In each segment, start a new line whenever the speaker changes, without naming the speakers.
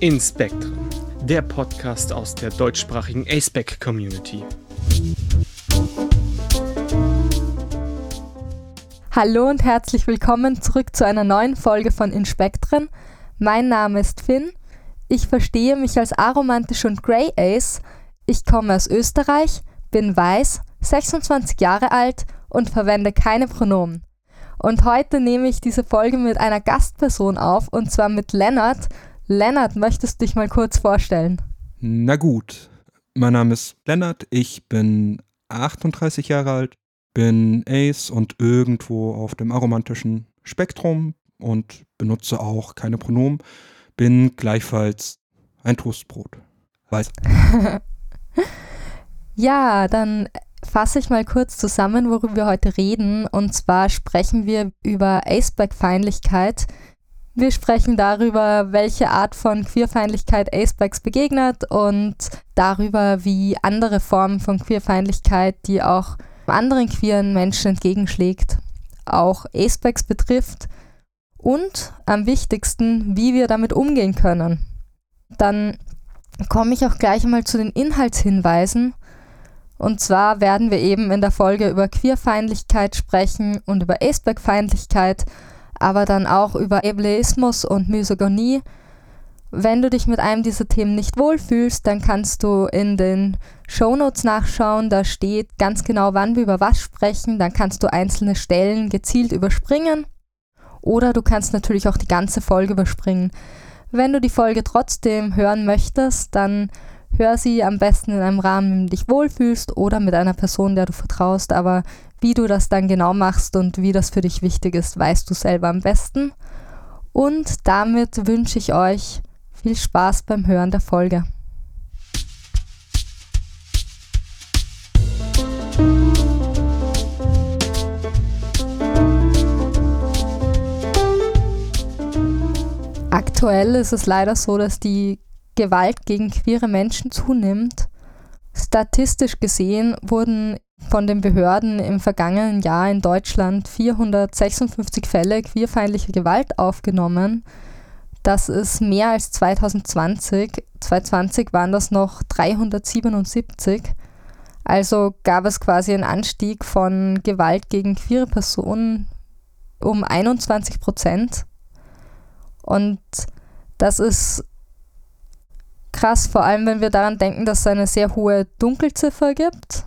In Spectrum, der Podcast aus der deutschsprachigen ASPEC Community.
Hallo und herzlich willkommen zurück zu einer neuen Folge von Inspektren. Mein Name ist Finn. Ich verstehe mich als aromantisch und Grey Ace. Ich komme aus Österreich, bin weiß, 26 Jahre alt und verwende keine Pronomen. Und heute nehme ich diese Folge mit einer Gastperson auf und zwar mit Lennart, Lennart, möchtest du dich mal kurz vorstellen?
Na gut, mein Name ist Lennart, ich bin 38 Jahre alt, bin Ace und irgendwo auf dem aromantischen Spektrum und benutze auch keine Pronomen, bin gleichfalls ein Toastbrot. Weiß.
ja, dann fasse ich mal kurz zusammen, worüber wir heute reden. Und zwar sprechen wir über Aceback-Feindlichkeit, wir sprechen darüber, welche Art von Queerfeindlichkeit Acebacks begegnet und darüber, wie andere Formen von Queerfeindlichkeit, die auch anderen queeren Menschen entgegenschlägt, auch Acebacks betrifft und am wichtigsten, wie wir damit umgehen können. Dann komme ich auch gleich einmal zu den Inhaltshinweisen. Und zwar werden wir eben in der Folge über Queerfeindlichkeit sprechen und über Aceback-Feindlichkeit aber dann auch über Ableismus und Misogonie. Wenn du dich mit einem dieser Themen nicht wohlfühlst, dann kannst du in den Shownotes nachschauen. Da steht ganz genau, wann wir über was sprechen. Dann kannst du einzelne Stellen gezielt überspringen. Oder du kannst natürlich auch die ganze Folge überspringen. Wenn du die Folge trotzdem hören möchtest, dann hör sie am besten in einem Rahmen, in dem du dich wohlfühlst oder mit einer Person, der du vertraust. Aber wie du das dann genau machst und wie das für dich wichtig ist, weißt du selber am besten. Und damit wünsche ich euch viel Spaß beim Hören der Folge. Aktuell ist es leider so, dass die Gewalt gegen queere Menschen zunimmt. Statistisch gesehen wurden von den Behörden im vergangenen Jahr in Deutschland 456 Fälle queerfeindlicher Gewalt aufgenommen. Das ist mehr als 2020. 2020 waren das noch 377. Also gab es quasi einen Anstieg von Gewalt gegen queere Personen um 21 Prozent. Und das ist krass, vor allem wenn wir daran denken, dass es eine sehr hohe Dunkelziffer gibt.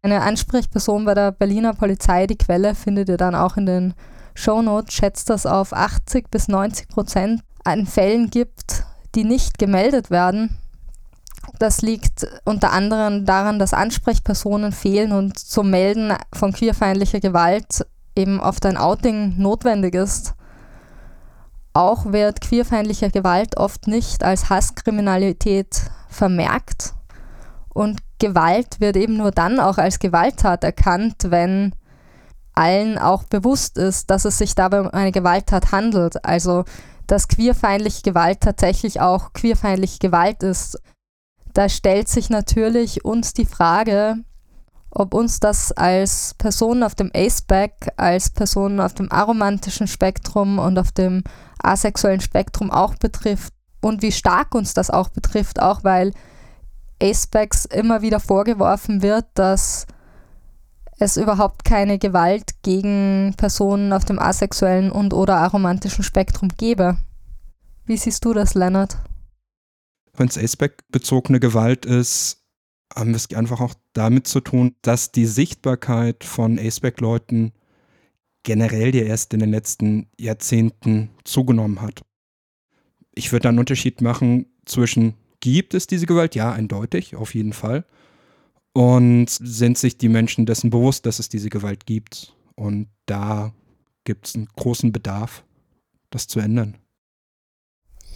Eine Ansprechperson bei der Berliner Polizei, die Quelle findet ihr dann auch in den Shownotes, schätzt, dass es auf 80 bis 90 Prozent an Fällen gibt, die nicht gemeldet werden. Das liegt unter anderem daran, dass Ansprechpersonen fehlen und zum Melden von queerfeindlicher Gewalt eben oft ein Outing notwendig ist. Auch wird queerfeindliche Gewalt oft nicht als Hasskriminalität vermerkt und Gewalt wird eben nur dann auch als Gewalttat erkannt, wenn allen auch bewusst ist, dass es sich dabei um eine Gewalttat handelt. Also, dass queerfeindliche Gewalt tatsächlich auch queerfeindliche Gewalt ist. Da stellt sich natürlich uns die Frage, ob uns das als Personen auf dem Aceback, als Personen auf dem aromantischen Spektrum und auf dem asexuellen Spektrum auch betrifft und wie stark uns das auch betrifft, auch weil Acebacks immer wieder vorgeworfen wird, dass es überhaupt keine Gewalt gegen Personen auf dem asexuellen und oder aromantischen Spektrum gebe. Wie siehst du das, Leonard?
Wenn es Aceback-bezogene Gewalt ist, haben wir es einfach auch damit zu tun, dass die Sichtbarkeit von Aceback-Leuten generell ja erst in den letzten Jahrzehnten zugenommen hat. Ich würde da einen Unterschied machen zwischen Gibt es diese Gewalt? Ja, eindeutig, auf jeden Fall. Und sind sich die Menschen dessen bewusst, dass es diese Gewalt gibt? Und da gibt es einen großen Bedarf, das zu ändern.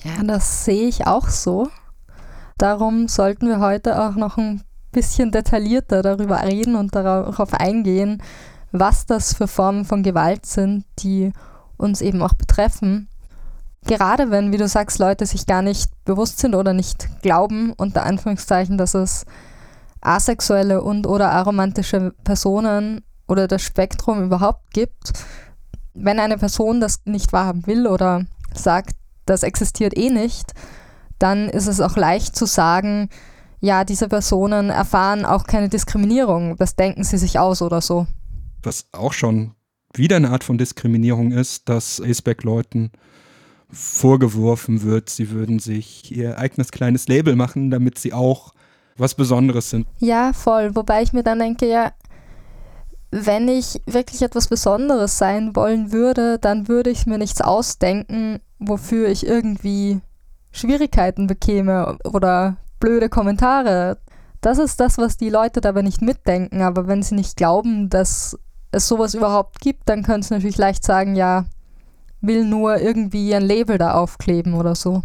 Ja, das sehe ich auch so. Darum sollten wir heute auch noch ein bisschen detaillierter darüber reden und darauf eingehen, was das für Formen von Gewalt sind, die uns eben auch betreffen. Gerade wenn, wie du sagst, Leute sich gar nicht bewusst sind oder nicht glauben, unter Anführungszeichen, dass es asexuelle und oder aromantische Personen oder das Spektrum überhaupt gibt, wenn eine Person das nicht wahrhaben will oder sagt, das existiert eh nicht, dann ist es auch leicht zu sagen, ja, diese Personen erfahren auch keine Diskriminierung, das denken sie sich aus oder so.
Was auch schon wieder eine Art von Diskriminierung ist, dass Aceback-Leuten vorgeworfen wird, sie würden sich ihr eigenes kleines Label machen, damit sie auch was Besonderes sind.
Ja, voll. Wobei ich mir dann denke, ja, wenn ich wirklich etwas Besonderes sein wollen würde, dann würde ich mir nichts ausdenken, wofür ich irgendwie Schwierigkeiten bekäme oder blöde Kommentare. Das ist das, was die Leute dabei nicht mitdenken. Aber wenn sie nicht glauben, dass es sowas überhaupt gibt, dann können sie natürlich leicht sagen, ja, will nur irgendwie ein Label da aufkleben oder so.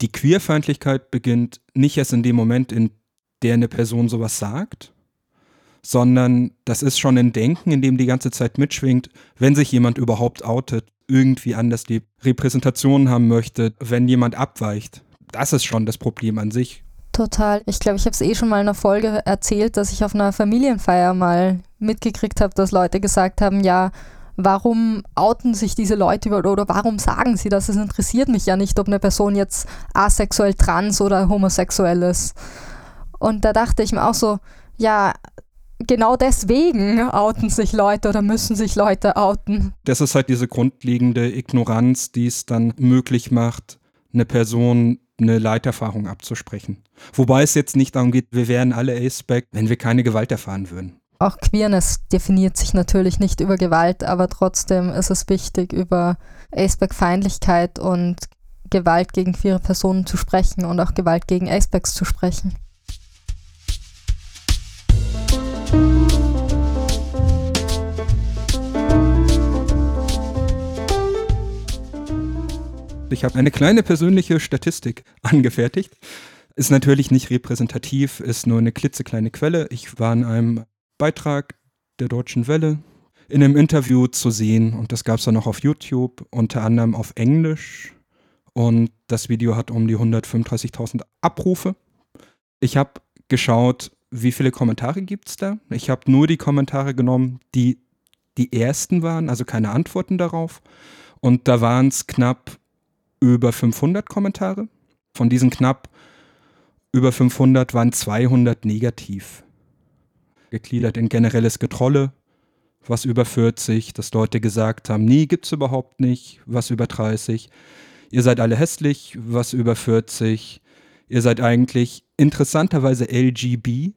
Die Queerfeindlichkeit beginnt nicht erst in dem Moment, in der eine Person sowas sagt, sondern das ist schon ein Denken, in dem die ganze Zeit mitschwingt, wenn sich jemand überhaupt outet, irgendwie anders die Repräsentation haben möchte, wenn jemand abweicht. Das ist schon das Problem an sich.
Total. Ich glaube, ich habe es eh schon mal in einer Folge erzählt, dass ich auf einer Familienfeier mal mitgekriegt habe, dass Leute gesagt haben, ja, warum outen sich diese Leute über oder warum sagen sie das? Es interessiert mich ja nicht, ob eine Person jetzt asexuell, trans oder homosexuell ist. Und da dachte ich mir auch so, ja, genau deswegen outen sich Leute oder müssen sich Leute outen.
Das ist halt diese grundlegende Ignoranz, die es dann möglich macht, eine Person eine Leiterfahrung abzusprechen. Wobei es jetzt nicht darum geht, wir wären alle Aceback, wenn wir keine Gewalt erfahren würden.
Auch Queerness definiert sich natürlich nicht über Gewalt, aber trotzdem ist es wichtig, über Aceback-Feindlichkeit und Gewalt gegen queere Personen zu sprechen und auch Gewalt gegen Acebacks zu sprechen.
Ich habe eine kleine persönliche Statistik angefertigt. Ist natürlich nicht repräsentativ, ist nur eine klitzekleine Quelle. Ich war in einem Beitrag der Deutschen Welle in einem Interview zu sehen und das gab es dann auch auf YouTube, unter anderem auf Englisch. Und das Video hat um die 135.000 Abrufe. Ich habe geschaut, wie viele Kommentare gibt es da. Ich habe nur die Kommentare genommen, die die ersten waren, also keine Antworten darauf. Und da waren es knapp über 500 Kommentare. Von diesen knapp über 500 waren 200 negativ. Gegliedert in generelles Getrolle, was über 40, dass Leute gesagt haben, nie gibt's überhaupt nicht, was über 30. Ihr seid alle hässlich, was über 40. Ihr seid eigentlich interessanterweise LGB.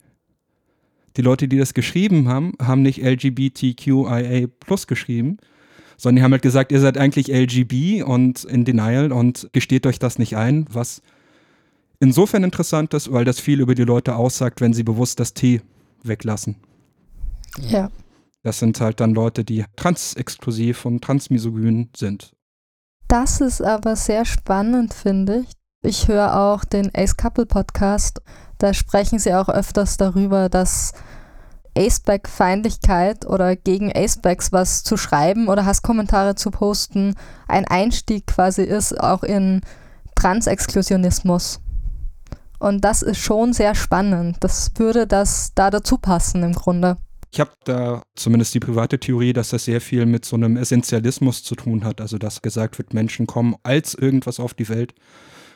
Die Leute, die das geschrieben haben, haben nicht LGBTQIA plus geschrieben, sondern die haben halt gesagt, ihr seid eigentlich LGB und in Denial und gesteht euch das nicht ein, was insofern interessant ist, weil das viel über die Leute aussagt, wenn sie bewusst das T weglassen.
Ja.
Das sind halt dann Leute, die transexklusiv und transmisogyn sind.
Das ist aber sehr spannend, finde ich. Ich höre auch den Ace Couple Podcast. Da sprechen sie auch öfters darüber, dass Aceback-Feindlichkeit oder gegen Acebacks was zu schreiben oder Hasskommentare zu posten ein Einstieg quasi ist, auch in Transexklusionismus. Und das ist schon sehr spannend. Das würde das da dazu passen im Grunde.
Ich habe da zumindest die private Theorie, dass das sehr viel mit so einem Essentialismus zu tun hat. Also dass gesagt wird, Menschen kommen als irgendwas auf die Welt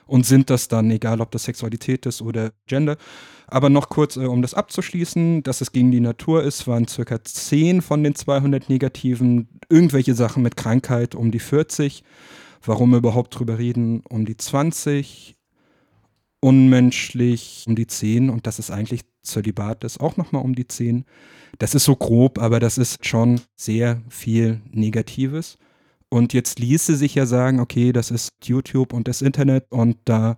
und sind das dann, egal ob das Sexualität ist oder Gender. Aber noch kurz, äh, um das abzuschließen, dass es gegen die Natur ist, waren circa 10 von den 200 Negativen. Irgendwelche Sachen mit Krankheit um die 40. Warum überhaupt drüber reden? Um die 20. Unmenschlich um die 10. Und das ist eigentlich Zölibat ist auch nochmal um die 10. Das ist so grob, aber das ist schon sehr viel Negatives. Und jetzt ließe sich ja sagen, okay, das ist YouTube und das Internet und da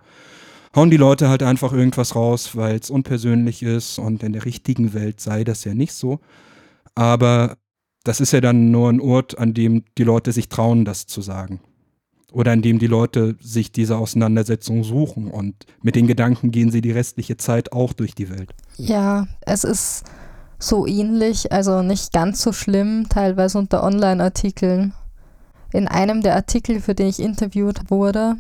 hauen die Leute halt einfach irgendwas raus, weil es unpersönlich ist und in der richtigen Welt sei das ja nicht so. Aber das ist ja dann nur ein Ort, an dem die Leute sich trauen, das zu sagen. Oder an dem die Leute sich diese Auseinandersetzung suchen und mit den Gedanken gehen sie die restliche Zeit auch durch die Welt.
Ja, es ist so ähnlich, also nicht ganz so schlimm, teilweise unter Online-Artikeln in einem der Artikel, für den ich interviewt wurde,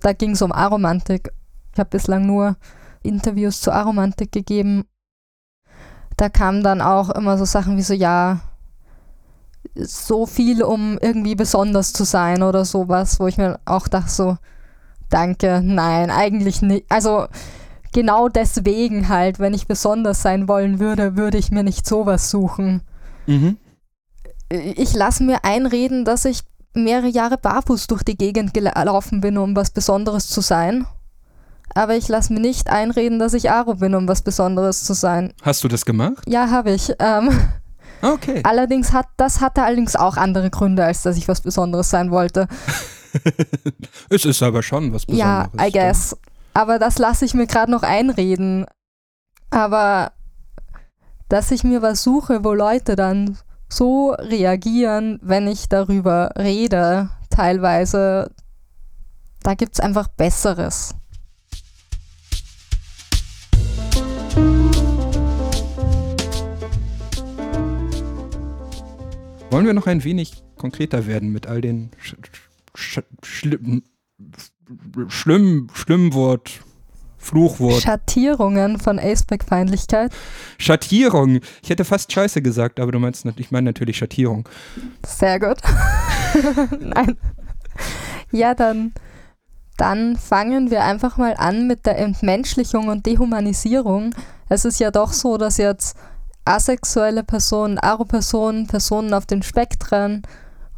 da ging es um Aromantik. Ich habe bislang nur Interviews zu Aromantik gegeben. Da kamen dann auch immer so Sachen wie so, ja, so viel, um irgendwie besonders zu sein oder sowas, wo ich mir auch dachte, so, danke, nein, eigentlich nicht. Also genau deswegen halt, wenn ich besonders sein wollen würde, würde ich mir nicht sowas suchen.
Mhm.
Ich lasse mir einreden, dass ich mehrere Jahre barfuß durch die Gegend gelaufen bin, um was Besonderes zu sein. Aber ich lasse mir nicht einreden, dass ich Aro bin, um was Besonderes zu sein.
Hast du das gemacht?
Ja, habe ich. Ähm,
Okay.
allerdings hat das hatte allerdings auch andere Gründe, als dass ich was Besonderes sein wollte.
es ist aber schon was Besonderes.
Ja, I guess. Aber das lasse ich mir gerade noch einreden. Aber dass ich mir was suche, wo Leute dann so reagieren, wenn ich darüber rede, teilweise, da gibt es einfach Besseres.
Wollen wir noch ein wenig konkreter werden mit all den sch sch schlimm, schlimm, Schlimmwort, Fluchwort,
Schattierungen von Aceback-Feindlichkeit.
Schattierung. Ich hätte fast Scheiße gesagt, aber du meinst, ich meine natürlich Schattierung.
Sehr gut. Nein. Ja, dann, dann fangen wir einfach mal an mit der Entmenschlichung und Dehumanisierung. Es ist ja doch so, dass jetzt asexuelle Personen, Aro-Personen, Personen auf den Spektren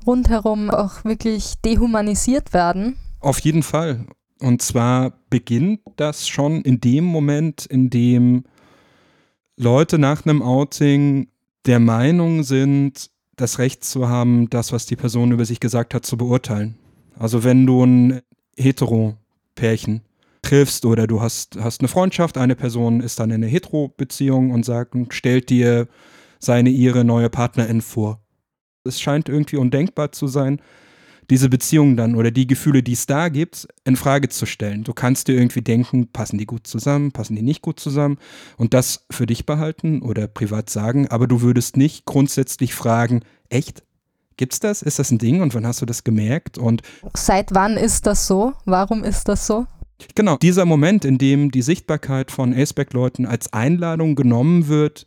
rundherum auch wirklich dehumanisiert werden.
Auf jeden Fall. Und zwar beginnt das schon in dem Moment, in dem Leute nach einem Outing der Meinung sind, das Recht zu haben, das, was die Person über sich gesagt hat, zu beurteilen. Also wenn du ein Hetero-Pärchen triffst oder du hast, hast eine Freundschaft, eine Person ist dann in einer Hetero-Beziehung und sagt, stellt dir seine, ihre neue Partnerin vor. Es scheint irgendwie undenkbar zu sein, diese Beziehung dann oder die Gefühle, die es da gibt, in Frage zu stellen. Du kannst dir irgendwie denken, passen die gut zusammen, passen die nicht gut zusammen und das für dich behalten oder privat sagen, aber du würdest nicht grundsätzlich fragen, echt? Gibt's das? Ist das ein Ding? Und wann hast du das gemerkt? Und
Seit wann ist das so? Warum ist das so?
Genau, dieser Moment, in dem die Sichtbarkeit von Aceback-Leuten als Einladung genommen wird,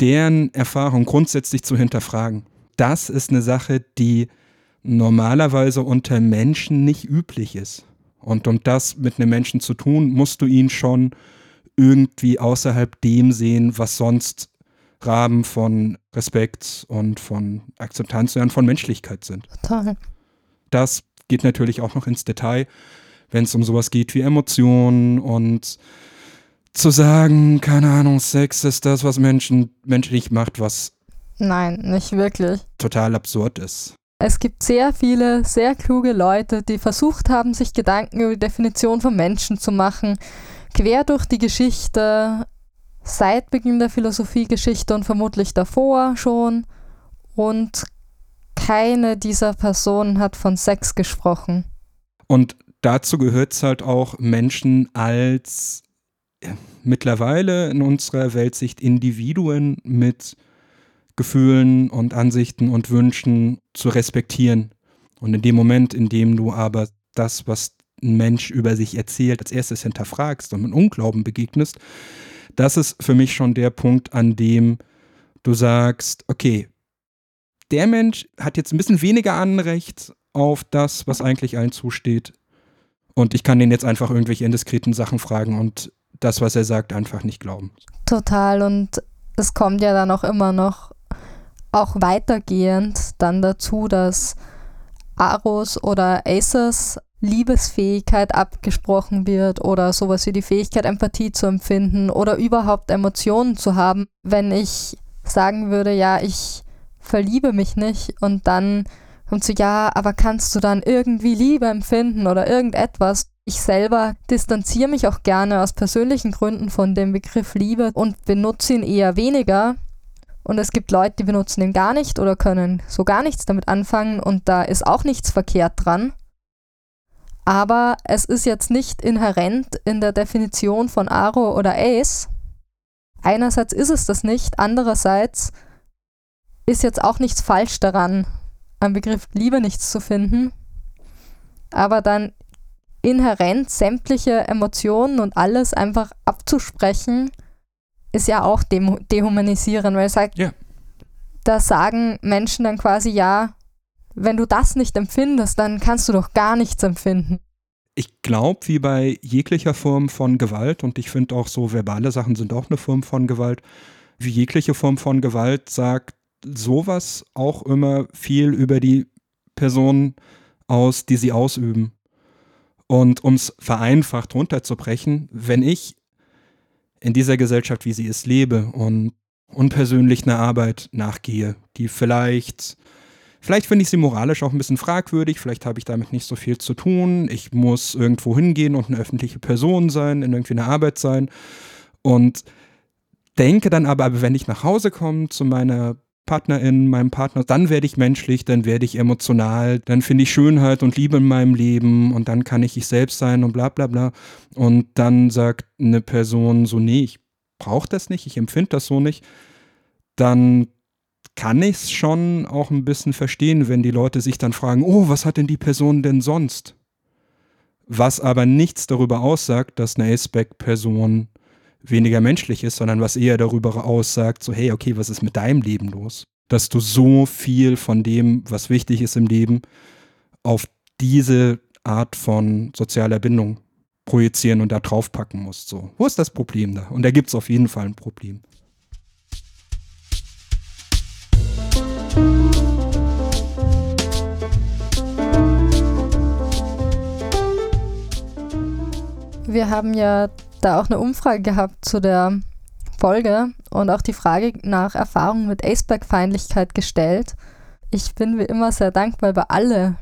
deren Erfahrung grundsätzlich zu hinterfragen. Das ist eine Sache, die normalerweise unter Menschen nicht üblich ist. Und um das mit einem Menschen zu tun, musst du ihn schon irgendwie außerhalb dem sehen, was sonst Rahmen von Respekt und von Akzeptanz und von Menschlichkeit sind.
Total.
Das geht natürlich auch noch ins Detail, wenn es um sowas geht wie Emotionen und zu sagen, keine Ahnung, Sex ist das, was Menschen menschlich macht, was
Nein, nicht wirklich.
total absurd ist.
Es gibt sehr viele, sehr kluge Leute, die versucht haben, sich Gedanken über die Definition von Menschen zu machen, quer durch die Geschichte, seit Beginn der Philosophiegeschichte und vermutlich davor schon. Und keine dieser Personen hat von Sex gesprochen.
Und dazu gehört es halt auch, Menschen als äh, mittlerweile in unserer Weltsicht Individuen mit Gefühlen und Ansichten und Wünschen zu respektieren. Und in dem Moment, in dem du aber das, was ein Mensch über sich erzählt, als erstes hinterfragst und mit Unglauben begegnest, das ist für mich schon der Punkt, an dem du sagst, okay, der Mensch hat jetzt ein bisschen weniger Anrecht auf das, was eigentlich allen zusteht. Und ich kann den jetzt einfach irgendwelche indiskreten Sachen fragen und das, was er sagt, einfach nicht glauben.
Total. Und es kommt ja dann auch immer noch, auch weitergehend dann dazu, dass Aros oder Aces Liebesfähigkeit abgesprochen wird oder sowas wie die Fähigkeit, Empathie zu empfinden oder überhaupt Emotionen zu haben. Wenn ich sagen würde, ja, ich verliebe mich nicht und dann kommt so, ja, aber kannst du dann irgendwie Liebe empfinden oder irgendetwas? Ich selber distanziere mich auch gerne aus persönlichen Gründen von dem Begriff Liebe und benutze ihn eher weniger. Und es gibt Leute, die benutzen ihn gar nicht oder können so gar nichts damit anfangen und da ist auch nichts verkehrt dran. Aber es ist jetzt nicht inhärent in der Definition von Aro oder Ace. Einerseits ist es das nicht, andererseits ist jetzt auch nichts falsch daran, am Begriff Liebe nichts zu finden. Aber dann inhärent sämtliche Emotionen und alles einfach abzusprechen, ist ja auch demo- dehumanisieren, weil es sagt,
Ja.
da sagen Menschen dann quasi, ja, wenn du das nicht empfindest, dann kannst du doch gar nichts empfinden.
Ich glaube, wie bei jeglicher Form von Gewalt, und ich finde auch so verbale Sachen sind auch eine Form von Gewalt, wie jegliche Form von Gewalt sagt sowas auch immer viel über die Person aus, die sie ausüben. Und um es vereinfacht runterzubrechen, wenn ich in dieser Gesellschaft, wie sie es lebe und unpersönlich eine Arbeit nachgehe, die vielleicht, vielleicht finde ich sie moralisch auch ein bisschen fragwürdig, vielleicht habe ich damit nicht so viel zu tun, ich muss irgendwo hingehen und eine öffentliche Person sein, in irgendwie einer Arbeit sein und denke dann aber, wenn ich nach Hause komme zu meiner Partnerin, meinem Partner, dann werde ich menschlich, dann werde ich emotional, dann finde ich Schönheit und Liebe in meinem Leben und dann kann ich ich selbst sein und bla bla bla. Und dann sagt eine Person so, nee, ich brauche das nicht, ich empfinde das so nicht, dann kann ich es schon auch ein bisschen verstehen, wenn die Leute sich dann fragen, oh, was hat denn die Person denn sonst? Was aber nichts darüber aussagt, dass eine Aceback-Person weniger menschlich ist, sondern was eher darüber aussagt, so hey, okay, was ist mit deinem Leben los? Dass du so viel von dem, was wichtig ist im Leben, auf diese Art von sozialer Bindung projizieren und da draufpacken musst. So, wo ist das Problem da? Und da gibt es auf jeden Fall ein Problem.
Wir haben ja da auch eine Umfrage gehabt zu der Folge und auch die Frage nach Erfahrungen mit Aceback-Feindlichkeit gestellt. Ich bin wie immer sehr dankbar über alle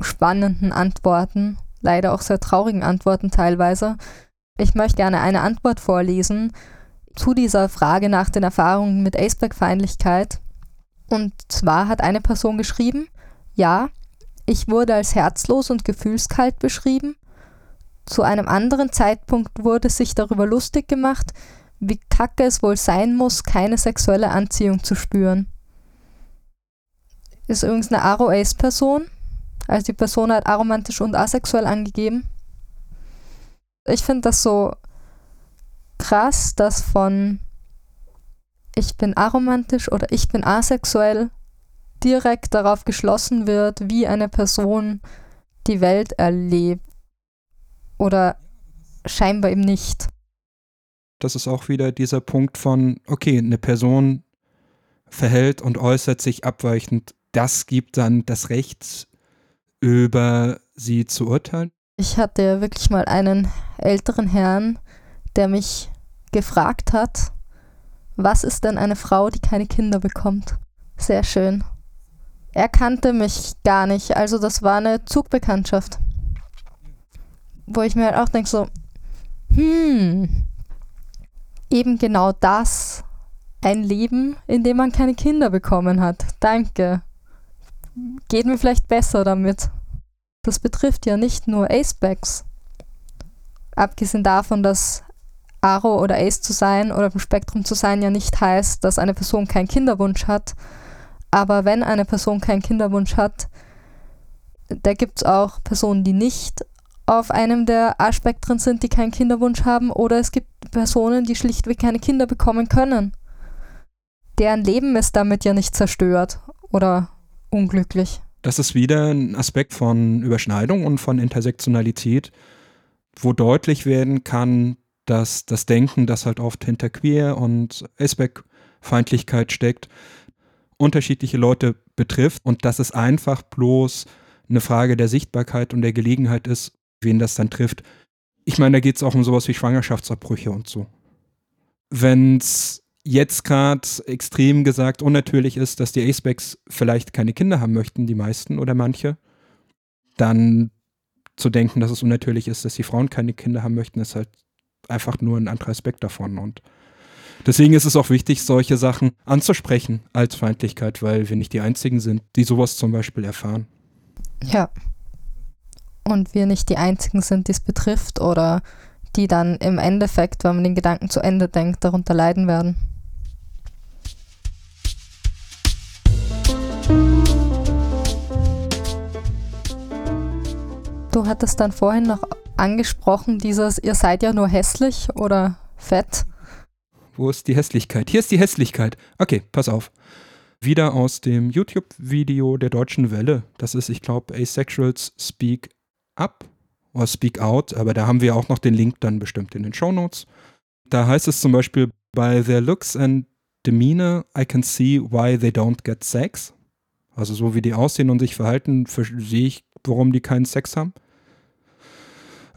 spannenden Antworten, leider auch sehr traurigen Antworten teilweise. Ich möchte gerne eine Antwort vorlesen zu dieser Frage nach den Erfahrungen mit Aceback-Feindlichkeit. Und zwar hat eine Person geschrieben, ja, ich wurde als herzlos und gefühlskalt beschrieben zu einem anderen Zeitpunkt wurde sich darüber lustig gemacht, wie kacke es wohl sein muss, keine sexuelle Anziehung zu spüren. Ist übrigens eine Aro-Ace-Person. Also die Person hat aromantisch und asexuell angegeben. Ich finde das so krass, dass von ich bin aromantisch oder ich bin asexuell direkt darauf geschlossen wird, wie eine Person die Welt erlebt oder scheinbar eben nicht.
Das ist auch wieder dieser Punkt von, okay, eine Person verhält und äußert sich abweichend. Das gibt dann das Recht, über sie zu urteilen.
Ich hatte wirklich mal einen älteren Herrn, der mich gefragt hat, was ist denn eine Frau, die keine Kinder bekommt? Sehr schön. Er kannte mich gar nicht, also das war eine Zugbekanntschaft wo ich mir halt auch denke, so, hm, eben genau das, ein Leben, in dem man keine Kinder bekommen hat. Danke. Geht mir vielleicht besser damit. Das betrifft ja nicht nur Acebacks. Abgesehen davon, dass Aro oder Ace zu sein oder im Spektrum zu sein ja nicht heißt, dass eine Person keinen Kinderwunsch hat. Aber wenn eine Person keinen Kinderwunsch hat, da gibt es auch Personen, die nicht auf einem der A-Spektren sind, die keinen Kinderwunsch haben, oder es gibt Personen, die schlichtweg keine Kinder bekommen können. Deren Leben ist damit ja nicht zerstört oder unglücklich.
Das ist wieder ein Aspekt von Überschneidung und von Intersektionalität, wo deutlich werden kann, dass das Denken, das halt oft hinter Queer und Aspect-Feindlichkeit steckt, unterschiedliche Leute betrifft und dass es einfach bloß eine Frage der Sichtbarkeit und der Gelegenheit ist, wen das dann trifft. Ich meine, da geht es auch um sowas wie Schwangerschaftsabbrüche und so. Wenn es jetzt gerade extrem gesagt unnatürlich ist, dass die Acebacks vielleicht keine Kinder haben möchten, die meisten oder manche, dann zu denken, dass es unnatürlich ist, dass die Frauen keine Kinder haben möchten, ist halt einfach nur ein anderer Aspekt davon. Und deswegen ist es auch wichtig, solche Sachen anzusprechen als Feindlichkeit, weil wir nicht die Einzigen sind, die sowas zum Beispiel erfahren.
Ja, und wir nicht die Einzigen sind, die es betrifft oder die dann im Endeffekt, wenn man den Gedanken zu Ende denkt, darunter leiden werden. Du hattest dann vorhin noch angesprochen, dieses, ihr seid ja nur hässlich oder fett.
Wo ist die Hässlichkeit? Hier ist die Hässlichkeit. Okay, pass auf. Wieder aus dem YouTube-Video der Deutschen Welle. Das ist, ich glaube, Asexuals Speak ab or Speak Out, aber da haben wir auch noch den Link dann bestimmt in den Show Notes. Da heißt es zum Beispiel, by their looks and demeanor, I can see why they don't get sex. Also so wie die aussehen und sich verhalten, sehe ich, warum die keinen Sex haben.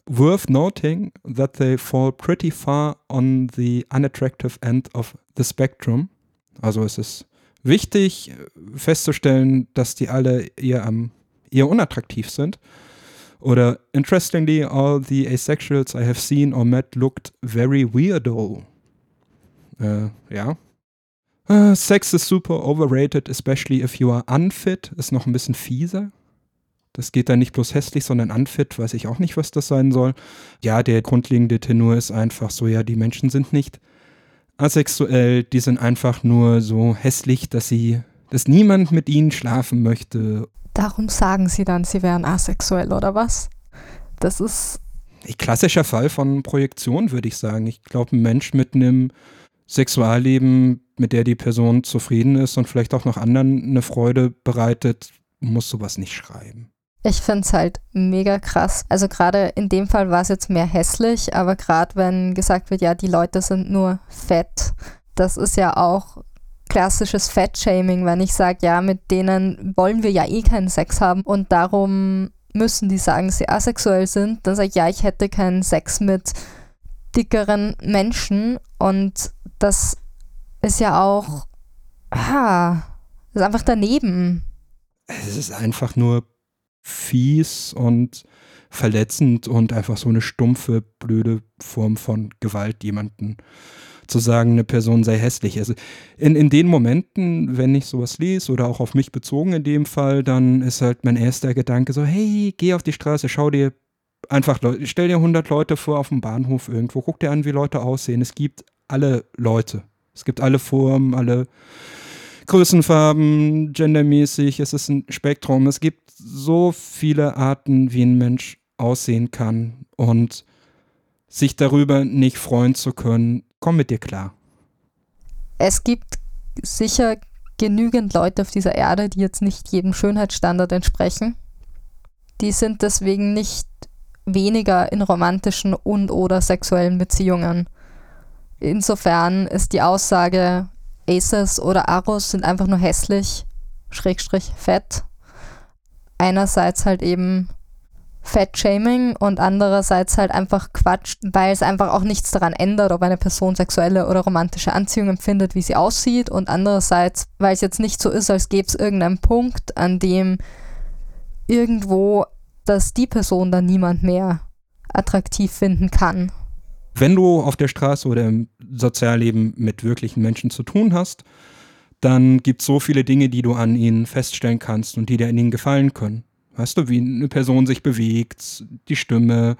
Worth noting that they fall pretty far on the unattractive end of the spectrum. Also es ist wichtig festzustellen, dass die alle eher, eher unattraktiv sind. Oder interestingly, all the asexuals I have seen or met looked very weirdo. Äh, ja. Uh, Sex is super overrated, especially if you are unfit. Ist noch ein bisschen fieser. Das geht dann nicht bloß hässlich, sondern unfit, weiß ich auch nicht, was das sein soll. Ja, der grundlegende Tenor ist einfach so, ja, die Menschen sind nicht asexuell, die sind einfach nur so hässlich, dass sie, dass niemand mit ihnen schlafen möchte.
Darum sagen sie dann, sie wären asexuell oder was? Das ist.
Ein klassischer Fall von Projektion, würde ich sagen. Ich glaube, ein Mensch mit einem Sexualleben, mit der die Person zufrieden ist und vielleicht auch noch anderen eine Freude bereitet, muss sowas nicht schreiben.
Ich finde es halt mega krass. Also gerade in dem Fall war es jetzt mehr hässlich, aber gerade wenn gesagt wird, ja, die Leute sind nur fett, das ist ja auch klassisches Fettshaming, wenn ich sage, ja, mit denen wollen wir ja eh keinen Sex haben und darum müssen die sagen, sie asexuell sind, dann sage ich, ja, ich hätte keinen Sex mit dickeren Menschen und das ist ja auch, ah, das ist einfach daneben.
Es ist einfach nur fies und verletzend und einfach so eine stumpfe, blöde Form von Gewalt, jemanden zu sagen, eine Person sei hässlich. Also in, in den Momenten, wenn ich sowas lese oder auch auf mich bezogen in dem Fall, dann ist halt mein erster Gedanke so, hey, geh auf die Straße, schau dir einfach, stell dir 100 Leute vor auf dem Bahnhof irgendwo, guck dir an, wie Leute aussehen. Es gibt alle Leute. Es gibt alle Formen, alle Größenfarben, gendermäßig, es ist ein Spektrum. Es gibt so viele Arten, wie ein Mensch aussehen kann und sich darüber nicht freuen zu können, komm mit dir klar.
Es gibt sicher genügend Leute auf dieser Erde, die jetzt nicht jedem Schönheitsstandard entsprechen. Die sind deswegen nicht weniger in romantischen und oder sexuellen Beziehungen. Insofern ist die Aussage, Aces oder Aros sind einfach nur hässlich, schrägstrich fett. Einerseits halt eben Fat-Shaming und andererseits halt einfach Quatsch, weil es einfach auch nichts daran ändert, ob eine Person sexuelle oder romantische Anziehung empfindet, wie sie aussieht und andererseits, weil es jetzt nicht so ist, als gäbe es irgendeinen Punkt, an dem irgendwo, dass die Person dann niemand mehr attraktiv finden kann.
Wenn du auf der Straße oder im Sozialleben mit wirklichen Menschen zu tun hast, dann gibt es so viele Dinge, die du an ihnen feststellen kannst und die dir an ihnen gefallen können. Weißt du, wie eine Person sich bewegt, die Stimme,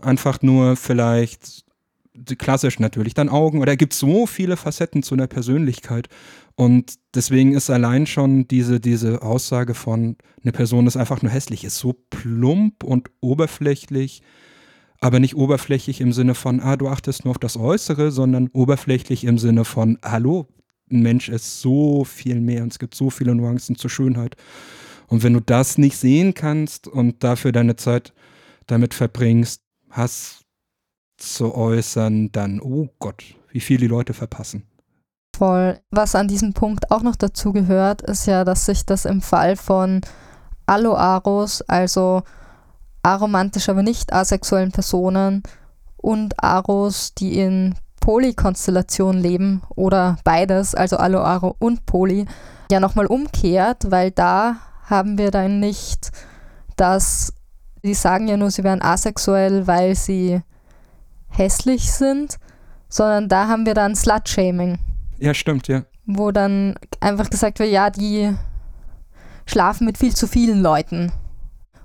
einfach nur vielleicht klassisch natürlich dann Augen. Oder gibt so viele Facetten zu einer Persönlichkeit. Und deswegen ist allein schon diese, diese Aussage von eine Person ist einfach nur hässlich, ist so plump und oberflächlich, aber nicht oberflächlich im Sinne von, ah, du achtest nur auf das Äußere, sondern oberflächlich im Sinne von, hallo, ein Mensch ist so viel mehr und es gibt so viele Nuancen zur Schönheit. Und wenn du das nicht sehen kannst und dafür deine Zeit damit verbringst, Hass zu äußern, dann, oh Gott, wie viel die Leute verpassen.
Voll. Was an diesem Punkt auch noch dazu gehört, ist ja, dass sich das im Fall von Aloaros, also aromantisch, aber nicht asexuellen Personen und Aros, die in Polykonstellationen leben oder beides, also Aloaro und Poly, ja nochmal umkehrt, weil da haben wir dann nicht dass die sagen ja nur, sie wären asexuell, weil sie hässlich sind, sondern da haben wir dann Slut-Shaming.
Ja, stimmt, ja.
Wo dann einfach gesagt wird, ja, die schlafen mit viel zu vielen Leuten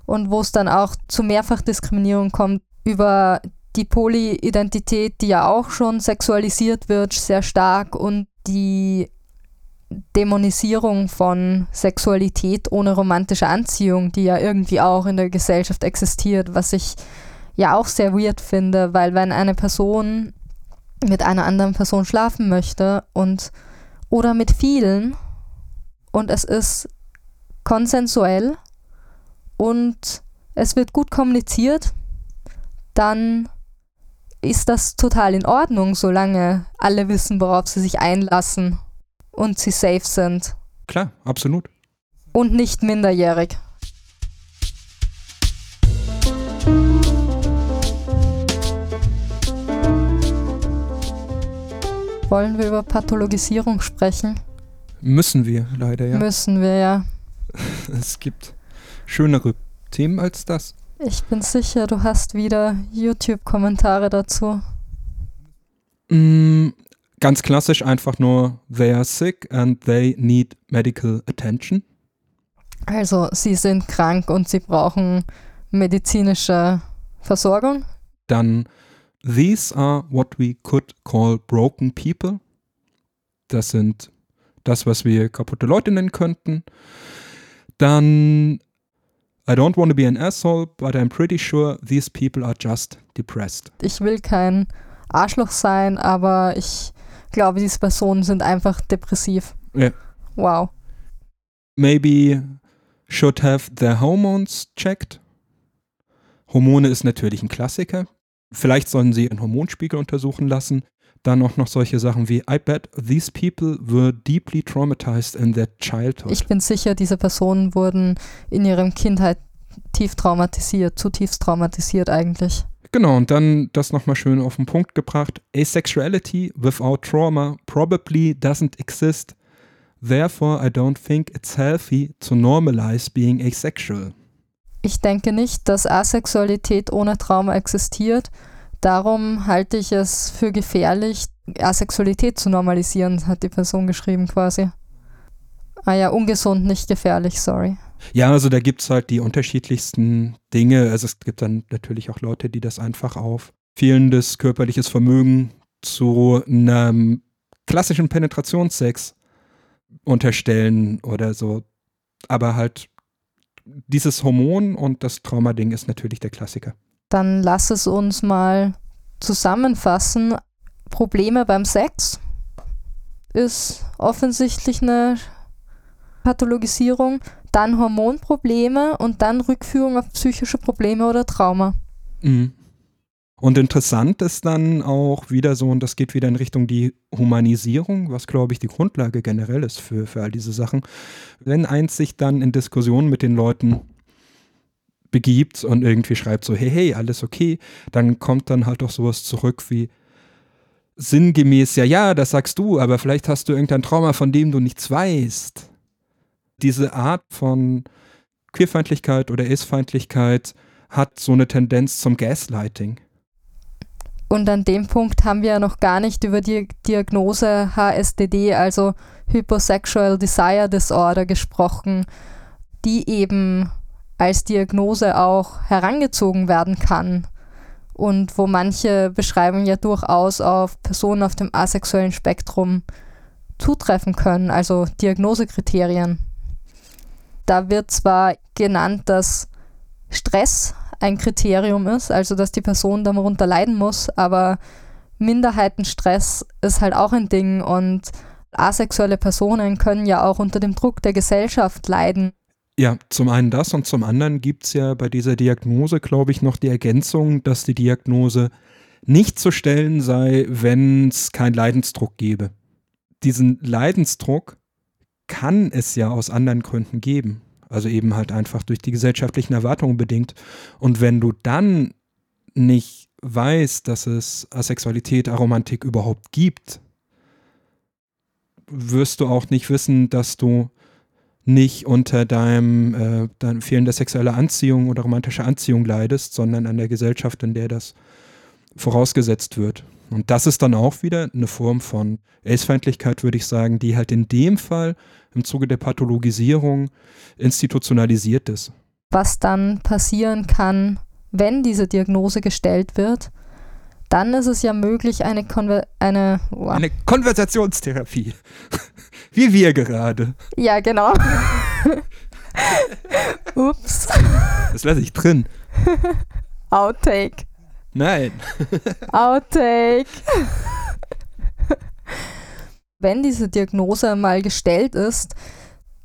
und wo es dann auch zu Mehrfachdiskriminierung kommt über die Polyidentität, die ja auch schon sexualisiert wird, sehr stark und die Dämonisierung von Sexualität ohne romantische Anziehung, die ja irgendwie auch in der Gesellschaft existiert, was ich ja auch sehr weird finde, weil wenn eine Person mit einer anderen Person schlafen möchte und oder mit vielen und es ist konsensuell, und es wird gut kommuniziert, dann ist das total in Ordnung, solange alle wissen, worauf sie sich einlassen und sie safe sind.
Klar, absolut.
Und nicht minderjährig. Wollen wir über Pathologisierung sprechen?
Müssen wir leider, ja.
Müssen wir ja.
Es gibt schönere Themen als das.
Ich bin sicher, du hast wieder YouTube-Kommentare dazu.
Mm, ganz klassisch einfach nur, they are sick and they need medical attention.
Also, sie sind krank und sie brauchen medizinische Versorgung.
Dann, these are what we could call broken people. Das sind das, was wir kaputte Leute nennen könnten. Dann, I don't want to be an asshole, but I'm pretty sure these people are just depressed.
Ich will kein Arschloch sein, aber ich glaube, diese Personen sind einfach depressiv.
Ja.
Wow.
Maybe should have their hormones checked. Hormone ist natürlich ein Klassiker. Vielleicht sollen sie ihren Hormonspiegel untersuchen lassen. Dann auch noch solche Sachen wie I bet these people were deeply traumatized in their childhood.
Ich bin sicher, diese Personen wurden in ihrer Kindheit tief traumatisiert, zutiefst traumatisiert eigentlich.
Genau, und dann das nochmal schön auf den Punkt gebracht. Asexuality without trauma probably doesn't exist. Therefore, I don't think it's healthy to normalize being asexual.
Ich denke nicht, dass Asexualität ohne Trauma existiert. Darum halte ich es für gefährlich, Asexualität zu normalisieren, hat die Person geschrieben quasi. Ah ja, ungesund, nicht gefährlich, sorry.
Ja, also da gibt es halt die unterschiedlichsten Dinge. Also es gibt dann natürlich auch Leute, die das einfach auf fehlendes körperliches Vermögen zu einem klassischen Penetrationssex unterstellen oder so. Aber halt dieses Hormon und das Traumading ist natürlich der Klassiker.
Dann lass es uns mal zusammenfassen. Probleme beim Sex ist offensichtlich eine Pathologisierung, dann Hormonprobleme und dann Rückführung auf psychische Probleme oder Trauma.
Mhm. Und interessant ist dann auch wieder so, und das geht wieder in Richtung die Humanisierung, was glaube ich die Grundlage generell ist für, für all diese Sachen. Wenn eins sich dann in Diskussionen mit den Leuten begibt und irgendwie schreibt so, hey, hey, alles okay, dann kommt dann halt auch sowas zurück wie sinngemäß, ja, ja, das sagst du, aber vielleicht hast du irgendein Trauma, von dem du nichts weißt. Diese Art von Queerfeindlichkeit oder Ace-Feindlichkeit hat so eine Tendenz zum Gaslighting.
Und an dem Punkt haben wir ja noch gar nicht über die Diagnose HSDD, also Hyposexual Desire Disorder, gesprochen, die eben als Diagnose auch herangezogen werden kann und wo manche Beschreibungen ja durchaus auf Personen auf dem asexuellen Spektrum zutreffen können, also Diagnosekriterien. Da wird zwar genannt, dass Stress ein Kriterium ist, also dass die Person darunter leiden muss, aber Minderheitenstress ist halt auch ein Ding und asexuelle Personen können ja auch unter dem Druck der Gesellschaft leiden.
Ja, zum einen das und zum anderen gibt es ja bei dieser Diagnose, glaube ich, noch die Ergänzung, dass die Diagnose nicht zu stellen sei, wenn es keinen Leidensdruck gäbe. Diesen Leidensdruck kann es ja aus anderen Gründen geben. Also eben halt einfach durch die gesellschaftlichen Erwartungen bedingt. Und wenn du dann nicht weißt, dass es Asexualität, Aromantik überhaupt gibt, wirst du auch nicht wissen, dass du nicht unter deinem, äh, deinem fehlender sexueller Anziehung oder romantischer Anziehung leidest, sondern an der Gesellschaft, in der das vorausgesetzt wird. Und das ist dann auch wieder eine Form von Ace-Feindlichkeit, würde ich sagen, die halt in dem Fall im Zuge der Pathologisierung institutionalisiert ist.
Was dann passieren kann, wenn diese Diagnose gestellt wird, dann ist es ja möglich, eine, Konver eine,
oh. eine Konversationstherapie. Wie wir gerade.
Ja, genau. Ups.
Das lasse ich drin.
Outtake.
Nein.
Outtake. Wenn diese Diagnose mal gestellt ist,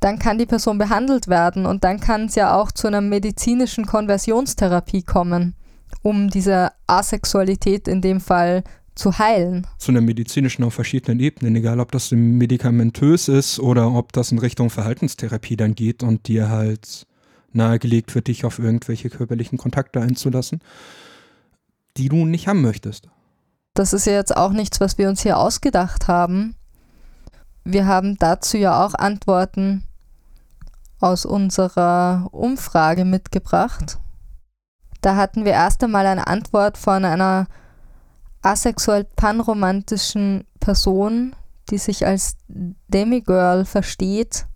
dann kann die Person behandelt werden und dann kann es ja auch zu einer medizinischen Konversionstherapie kommen, um diese Asexualität in dem Fall zu heilen.
Zu einer medizinischen auf verschiedenen Ebenen, egal ob das medikamentös ist oder ob das in Richtung Verhaltenstherapie dann geht und dir halt nahegelegt wird, dich auf irgendwelche körperlichen Kontakte einzulassen, die du nicht haben möchtest.
Das ist ja jetzt auch nichts, was wir uns hier ausgedacht haben. Wir haben dazu ja auch Antworten aus unserer Umfrage mitgebracht. Da hatten wir erst einmal eine Antwort von einer asexuell panromantischen Person, die sich als Demigirl versteht,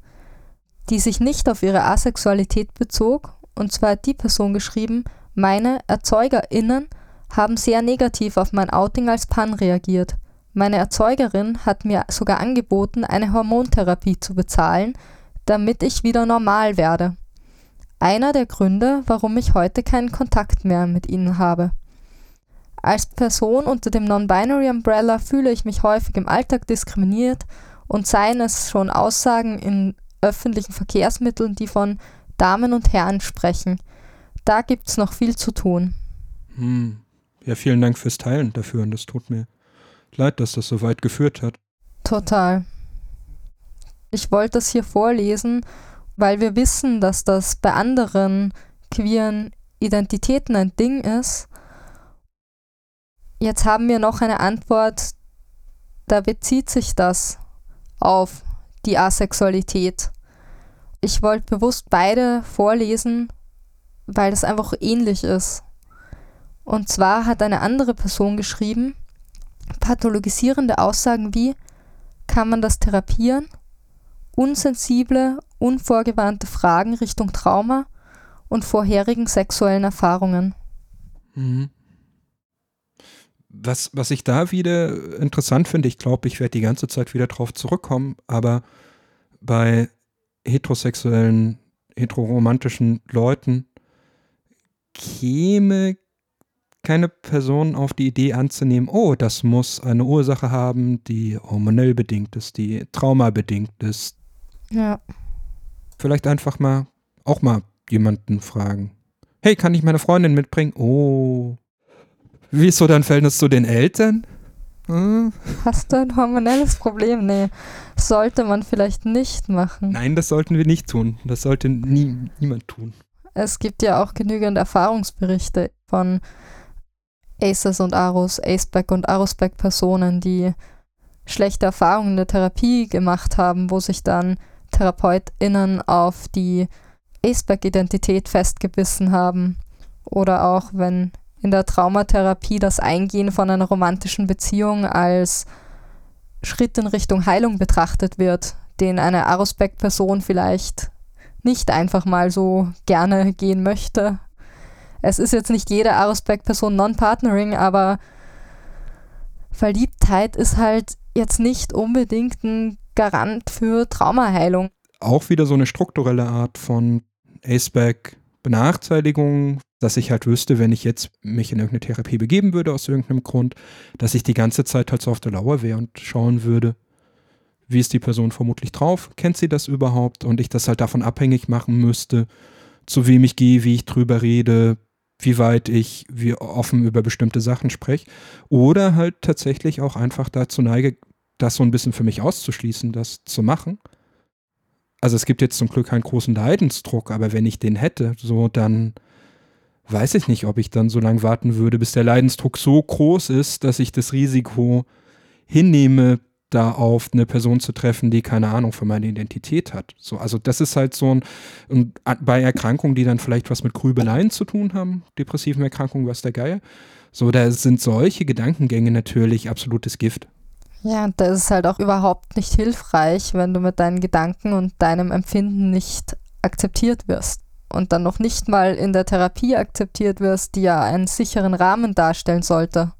die sich nicht auf ihre Asexualität bezog. Und zwar hat die Person geschrieben, meine ErzeugerInnen haben sehr negativ auf mein Outing als Pan reagiert. Meine Erzeugerin hat mir sogar angeboten, eine Hormontherapie zu bezahlen, damit ich wieder normal werde. Einer der Gründe, warum ich heute keinen Kontakt mehr mit ihnen habe. Als Person unter dem Non-Binary Umbrella fühle ich mich häufig im Alltag diskriminiert und seien es schon Aussagen in öffentlichen Verkehrsmitteln, die von Damen und Herren sprechen. Da gibt's noch viel zu tun.
Hm. Ja, vielen Dank fürs Teilen dafür und es tut mir leid, dass das so weit geführt hat.
Total. Ich wollte das hier vorlesen, weil wir wissen, dass das bei anderen queeren Identitäten ein Ding ist Jetzt haben wir noch eine Antwort, da bezieht sich das auf die Asexualität. Ich wollte bewusst beide vorlesen, weil das einfach ähnlich ist. Und zwar hat eine andere Person geschrieben, pathologisierende Aussagen wie, kann man das therapieren? Unsensible, unvorgewandte Fragen Richtung Trauma und vorherigen sexuellen Erfahrungen.
Mhm was, was ich da wieder interessant finde, ich glaube, ich werde die ganze Zeit wieder drauf zurückkommen, aber bei heterosexuellen, heteroromantischen Leuten käme keine Person auf die Idee anzunehmen, oh, das muss eine Ursache haben, die hormonell bedingt ist, die traumabedingt ist.
Ja.
Vielleicht einfach mal, auch mal jemanden fragen. Hey, kann ich meine Freundin mitbringen? Oh, wie ist so dein Verhältnis zu den Eltern?
Hm? Hast du ein hormonelles Problem? Nee, sollte man vielleicht nicht machen.
Nein, das sollten wir nicht tun. Das sollte nie, niemand tun.
Es gibt ja auch genügend Erfahrungsberichte von Aces und Arus, Aceback und Arusback Personen, die schlechte Erfahrungen in der Therapie gemacht haben, wo sich dann TherapeutInnen auf die Aceback-Identität festgebissen haben. Oder auch wenn in der Traumatherapie das Eingehen von einer romantischen Beziehung als Schritt in Richtung Heilung betrachtet wird, den eine Arusbeck-Person vielleicht nicht einfach mal so gerne gehen möchte. Es ist jetzt nicht jede Arusbeck-Person Non-Partnering, aber Verliebtheit ist halt jetzt nicht unbedingt ein Garant für Traumaheilung.
Auch wieder so eine strukturelle Art von Aceback Benachteiligung, dass ich halt wüsste, wenn ich jetzt mich in irgendeine Therapie begeben würde aus irgendeinem Grund, dass ich die ganze Zeit halt so auf der Lauer wäre und schauen würde, wie ist die Person vermutlich drauf, kennt sie das überhaupt und ich das halt davon abhängig machen müsste, zu wem ich gehe, wie ich drüber rede, wie weit ich wie offen über bestimmte Sachen spreche oder halt tatsächlich auch einfach dazu neige, das so ein bisschen für mich auszuschließen, das zu machen. Also es gibt jetzt zum Glück keinen großen Leidensdruck, aber wenn ich den hätte, so dann weiß ich nicht, ob ich dann so lange warten würde, bis der Leidensdruck so groß ist, dass ich das Risiko hinnehme, da auf eine Person zu treffen, die keine Ahnung von meiner Identität hat. So, also das ist halt so ein, und bei Erkrankungen, die dann vielleicht was mit Grübeleien zu tun haben, depressiven Erkrankungen, was der Geier. So, da sind solche Gedankengänge natürlich absolutes Gift.
Ja, und das ist halt auch überhaupt nicht hilfreich, wenn du mit deinen Gedanken und deinem Empfinden nicht akzeptiert wirst. Und dann noch nicht mal in der Therapie akzeptiert wirst, die ja einen sicheren Rahmen darstellen sollte.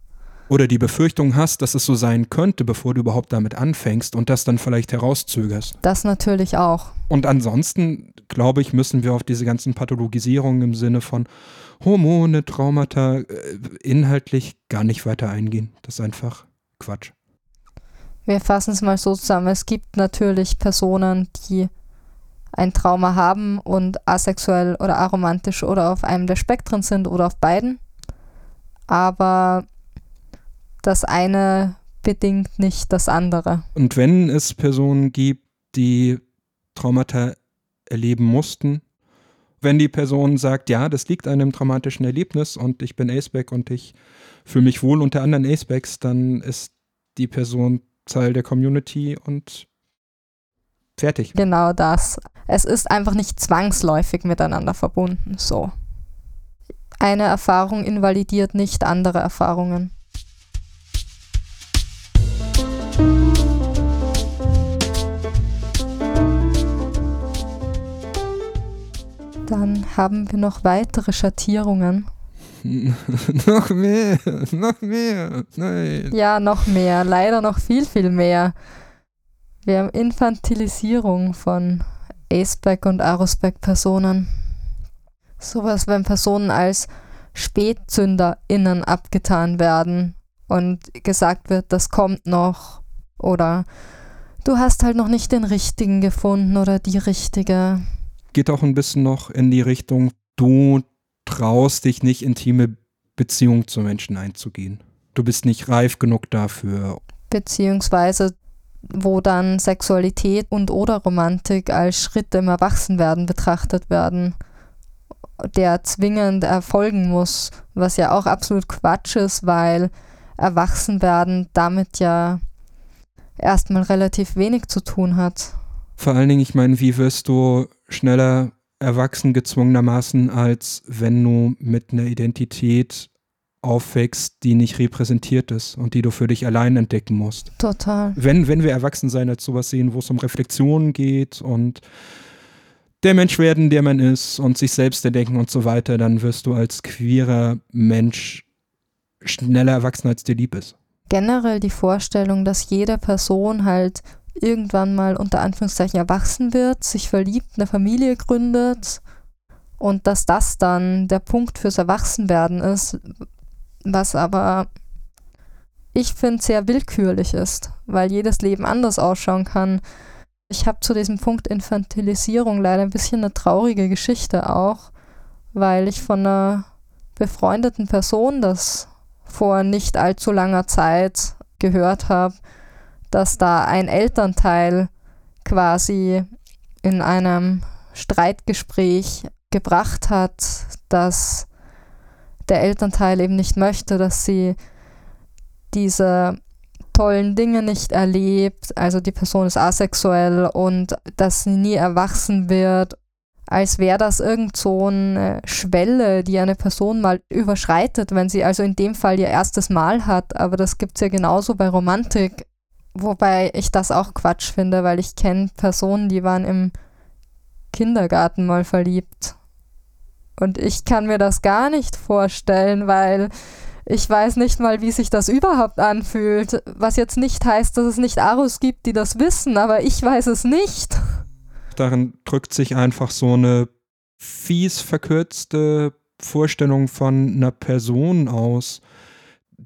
Oder die Befürchtung hast, dass es so sein könnte, bevor du überhaupt damit anfängst und das dann vielleicht herauszögerst.
Das natürlich auch.
Und ansonsten, glaube ich, müssen wir auf diese ganzen Pathologisierungen im Sinne von Hormone, Traumata äh, inhaltlich gar nicht weiter eingehen. Das ist einfach Quatsch.
Wir fassen es mal so zusammen. Es gibt natürlich Personen, die ein Trauma haben und asexuell oder aromantisch oder auf einem der Spektren sind oder auf beiden. aber das eine bedingt nicht das andere.
Und wenn es Personen gibt, die Traumata erleben mussten, wenn die Person sagt, ja, das liegt an einem traumatischen Erlebnis und ich bin Aceback und ich fühle mich wohl unter anderen Acebacks, dann ist die Person Teil der Community und fertig.
Genau das. Es ist einfach nicht zwangsläufig miteinander verbunden. So. Eine Erfahrung invalidiert nicht andere Erfahrungen. Dann haben wir noch weitere Schattierungen.
noch mehr, noch mehr, nein.
Ja, noch mehr, leider noch viel, viel mehr. Wir haben Infantilisierung von Aceback und Arusback-Personen. Sowas, wenn Personen als SpätzünderInnen abgetan werden und gesagt wird, das kommt noch oder du hast halt noch nicht den richtigen gefunden oder die richtige
geht auch ein bisschen noch in die Richtung, du traust dich nicht intime Beziehungen zu Menschen einzugehen. Du bist nicht reif genug dafür.
Beziehungsweise wo dann Sexualität und oder Romantik als Schritte im Erwachsenwerden betrachtet werden, der zwingend erfolgen muss, was ja auch absolut Quatsch ist, weil Erwachsenwerden damit ja erstmal relativ wenig zu tun hat.
Vor allen Dingen, ich meine, wie wirst du schneller erwachsen gezwungenermaßen, als wenn du mit einer Identität aufwächst, die nicht repräsentiert ist und die du für dich allein entdecken musst.
Total.
Wenn, wenn wir Erwachsensein als sowas sehen, wo es um Reflexionen geht und der Mensch werden, der man ist und sich selbst entdecken und so weiter, dann wirst du als queerer Mensch schneller erwachsen, als dir lieb ist.
Generell die Vorstellung, dass jede Person halt irgendwann mal unter Anführungszeichen erwachsen wird, sich verliebt, eine Familie gründet und dass das dann der Punkt fürs Erwachsenwerden ist, was aber ich finde sehr willkürlich ist, weil jedes Leben anders ausschauen kann. Ich habe zu diesem Punkt Infantilisierung leider ein bisschen eine traurige Geschichte auch, weil ich von einer befreundeten Person das vor nicht allzu langer Zeit gehört habe, dass da ein Elternteil quasi in einem Streitgespräch gebracht hat, dass der Elternteil eben nicht möchte, dass sie diese tollen Dinge nicht erlebt, also die Person ist asexuell und dass sie nie erwachsen wird, als wäre das irgend so eine Schwelle, die eine Person mal überschreitet, wenn sie also in dem Fall ihr erstes Mal hat, aber das gibt es ja genauso bei Romantik. Wobei ich das auch Quatsch finde, weil ich kenne Personen, die waren im Kindergarten mal verliebt. Und ich kann mir das gar nicht vorstellen, weil ich weiß nicht mal, wie sich das überhaupt anfühlt. Was jetzt nicht heißt, dass es nicht Arus gibt, die das wissen, aber ich weiß es nicht.
Darin drückt sich einfach so eine fies verkürzte Vorstellung von einer Person aus,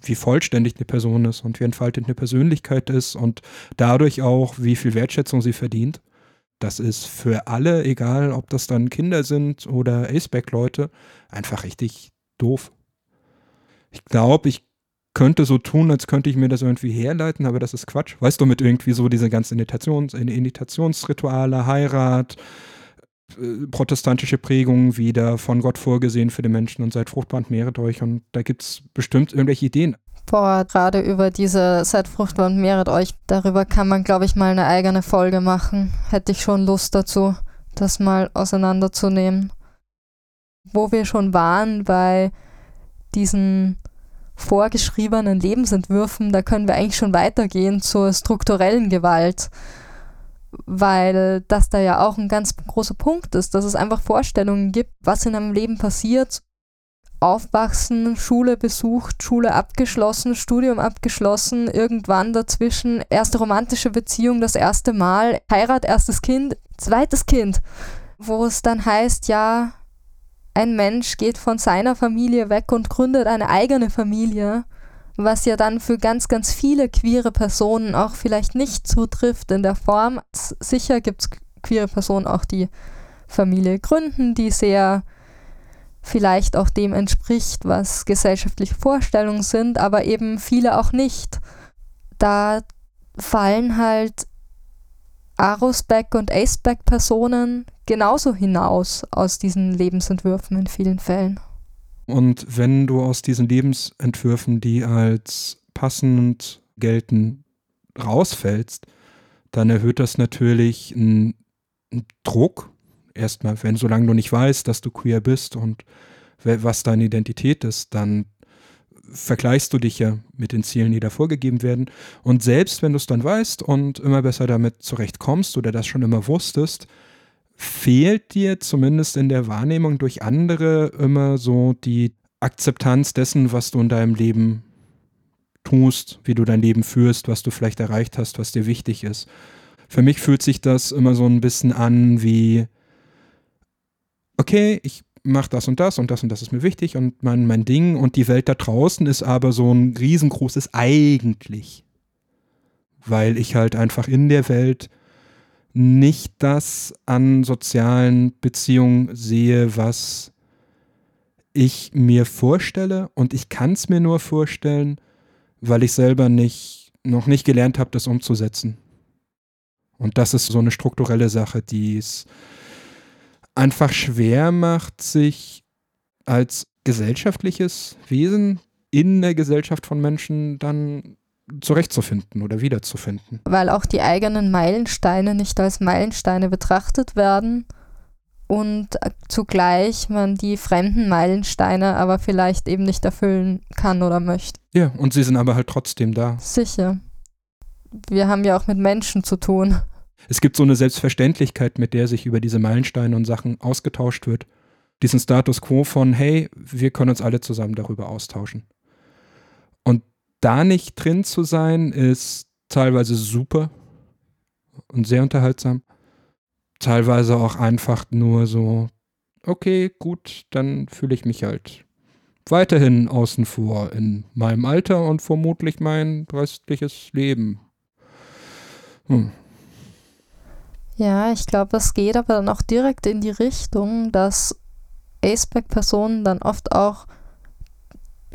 wie vollständig eine Person ist und wie entfaltet eine Persönlichkeit ist und dadurch auch, wie viel Wertschätzung sie verdient. Das ist für alle, egal ob das dann Kinder sind oder Aceback-Leute, einfach richtig doof. Ich glaube, ich könnte so tun, als könnte ich mir das irgendwie herleiten, aber das ist Quatsch. Weißt du, mit irgendwie so diese ganzen Initiations Initiationsrituale, Heirat, protestantische Prägungen wieder von Gott vorgesehen für die Menschen und seid fruchtbar und mehret euch. Und da gibt es bestimmt irgendwelche Ideen.
Boah, gerade über diese Seid fruchtbar und mehret euch, darüber kann man, glaube ich, mal eine eigene Folge machen. Hätte ich schon Lust dazu, das mal auseinanderzunehmen. Wo wir schon waren bei diesen vorgeschriebenen Lebensentwürfen, da können wir eigentlich schon weitergehen zur strukturellen Gewalt weil das da ja auch ein ganz großer Punkt ist, dass es einfach Vorstellungen gibt, was in einem Leben passiert. Aufwachsen, Schule besucht, Schule abgeschlossen, Studium abgeschlossen, irgendwann dazwischen erste romantische Beziehung, das erste Mal, Heirat, erstes Kind, zweites Kind, wo es dann heißt, ja, ein Mensch geht von seiner Familie weg und gründet eine eigene Familie was ja dann für ganz, ganz viele queere Personen auch vielleicht nicht zutrifft in der Form. Sicher gibt es queere Personen auch, die Familie gründen, die sehr vielleicht auch dem entspricht, was gesellschaftliche Vorstellungen sind, aber eben viele auch nicht. Da fallen halt Arosback und Aceback-Personen genauso hinaus aus diesen Lebensentwürfen in vielen Fällen.
Und wenn du aus diesen Lebensentwürfen, die als passend gelten, rausfällst, dann erhöht das natürlich einen, Druck. Erstmal, wenn solange du nicht weißt, dass du queer bist und was deine Identität ist, dann vergleichst du dich ja mit den Zielen, die da vorgegeben werden. Und selbst wenn du es dann weißt und immer besser damit zurechtkommst oder das schon immer wusstest, fehlt dir zumindest in der Wahrnehmung durch andere immer so die Akzeptanz dessen, was du in deinem Leben tust, wie du dein Leben führst, was du vielleicht erreicht hast, was dir wichtig ist. Für mich fühlt sich das immer so ein bisschen an wie, okay, ich mache das und das und das und das ist mir wichtig und mein, mein Ding und die Welt da draußen ist aber so ein riesengroßes eigentlich. Weil ich halt einfach in der Welt nicht das an sozialen Beziehungen sehe, was ich mir vorstelle. Und ich kann es mir nur vorstellen, weil ich selber nicht, noch nicht gelernt habe, das umzusetzen. Und das ist so eine strukturelle Sache, die es einfach schwer macht, sich als gesellschaftliches Wesen in der Gesellschaft von Menschen dann zurechtzufinden oder wiederzufinden.
Weil auch die eigenen Meilensteine nicht als Meilensteine betrachtet werden und zugleich man die fremden Meilensteine aber vielleicht eben nicht erfüllen kann oder möchte.
Ja, und sie sind aber halt trotzdem da.
Sicher. Wir haben ja auch mit Menschen zu tun.
Es gibt so eine Selbstverständlichkeit, mit der sich über diese Meilensteine und Sachen ausgetauscht wird. Diesen Status quo von, hey, wir können uns alle zusammen darüber austauschen. Da nicht drin zu sein, ist teilweise super und sehr unterhaltsam. Teilweise auch einfach nur so, okay, gut, dann fühle ich mich halt weiterhin außen vor in meinem Alter und vermutlich mein restliches Leben.
Hm. Ja, ich glaube, es geht aber dann auch direkt in die Richtung, dass Aceback-Personen dann oft auch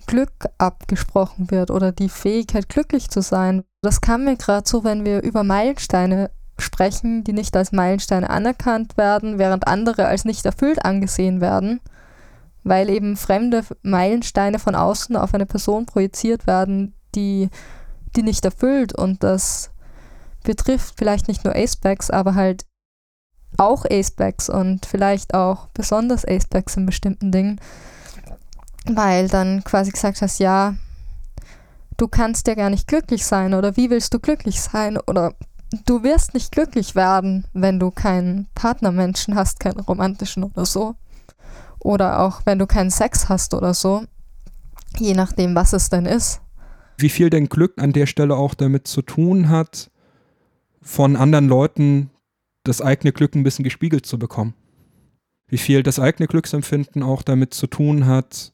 Glück abgesprochen wird oder die Fähigkeit, glücklich zu sein. Das kam mir gerade so, wenn wir über Meilensteine sprechen, die nicht als Meilensteine anerkannt werden, während andere als nicht erfüllt angesehen werden, weil eben fremde Meilensteine von außen auf eine Person projiziert werden, die die nicht erfüllt und das betrifft vielleicht nicht nur Acebacks, aber halt auch Acebacks und vielleicht auch besonders Acebacks in bestimmten Dingen weil dann quasi gesagt hast, ja, du kannst ja gar nicht glücklich sein oder wie willst du glücklich sein oder du wirst nicht glücklich werden, wenn du keinen Partnermenschen hast, keinen romantischen oder so. Oder auch wenn du keinen Sex hast oder so, je nachdem, was es denn ist.
Wie viel denn Glück an der Stelle auch damit zu tun hat, von anderen Leuten das eigene Glück ein bisschen gespiegelt zu bekommen. Wie viel das eigene Glücksempfinden auch damit zu tun hat,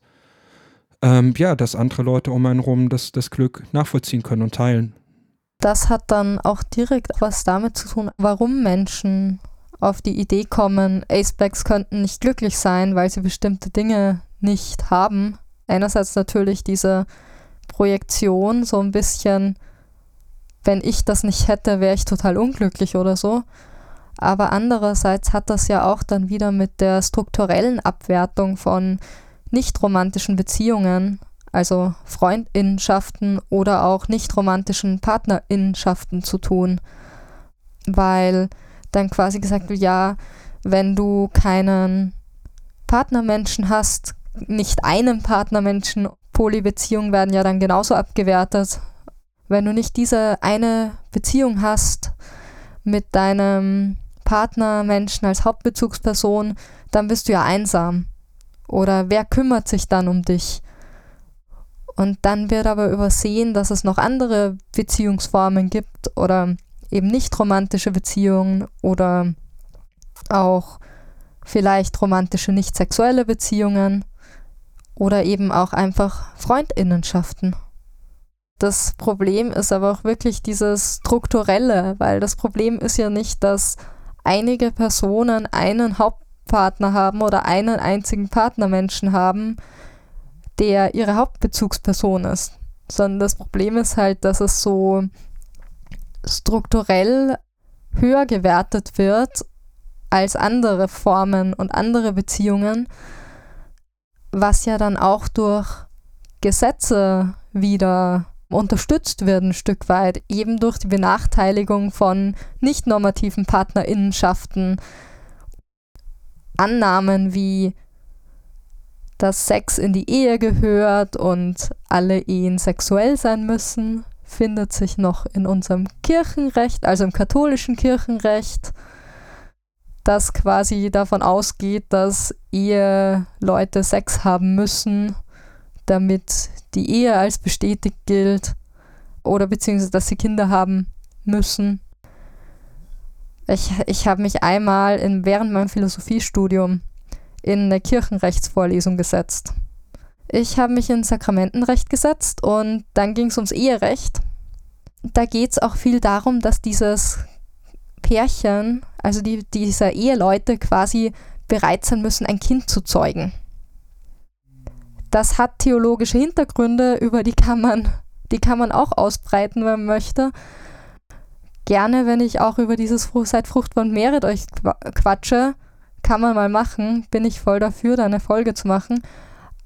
ähm, ja, dass andere Leute um einen rum das, das Glück nachvollziehen können und teilen.
Das hat dann auch direkt was damit zu tun, warum Menschen auf die Idee kommen, Acebacks könnten nicht glücklich sein, weil sie bestimmte Dinge nicht haben. Einerseits natürlich diese Projektion, so ein bisschen, wenn ich das nicht hätte, wäre ich total unglücklich oder so. Aber andererseits hat das ja auch dann wieder mit der strukturellen Abwertung von nicht romantischen Beziehungen, also Freundinnenschaften oder auch nicht romantischen Partnerinnenschaften zu tun, weil dann quasi gesagt wird, ja, wenn du keinen Partnermenschen hast, nicht einen Partnermenschen, Polybeziehungen werden ja dann genauso abgewertet. Wenn du nicht diese eine Beziehung hast mit deinem Partnermenschen als Hauptbezugsperson, dann bist du ja einsam. Oder wer kümmert sich dann um dich? Und dann wird aber übersehen, dass es noch andere Beziehungsformen gibt oder eben nicht romantische Beziehungen oder auch vielleicht romantische, nicht sexuelle Beziehungen oder eben auch einfach Freundinnenschaften. Das Problem ist aber auch wirklich dieses strukturelle, weil das Problem ist ja nicht, dass einige Personen einen Haupt Partner haben oder einen einzigen Partnermenschen haben, der ihre Hauptbezugsperson ist. Sondern das Problem ist halt, dass es so strukturell höher gewertet wird als andere Formen und andere Beziehungen, was ja dann auch durch Gesetze wieder unterstützt wird ein Stück weit, eben durch die Benachteiligung von nicht normativen Partnerinnenschaften. Annahmen wie, dass Sex in die Ehe gehört und alle Ehen sexuell sein müssen, findet sich noch in unserem Kirchenrecht, also im katholischen Kirchenrecht, das quasi davon ausgeht, dass Eheleute Sex haben müssen, damit die Ehe als bestätigt gilt oder beziehungsweise dass sie Kinder haben müssen. Ich, ich habe mich einmal in, während meinem Philosophiestudium in eine Kirchenrechtsvorlesung gesetzt. Ich habe mich in Sakramentenrecht gesetzt und dann ging es ums Eherecht. Da geht es auch viel darum, dass dieses Pärchen, also die, dieser Eheleute quasi bereit sein müssen, ein Kind zu zeugen. Das hat theologische Hintergründe, über die kann man, die kann man auch ausbreiten, wenn man möchte. Gerne, wenn ich auch über dieses Seid fruchtbar und mehret euch quatsche, kann man mal machen, bin ich voll dafür, da eine Folge zu machen.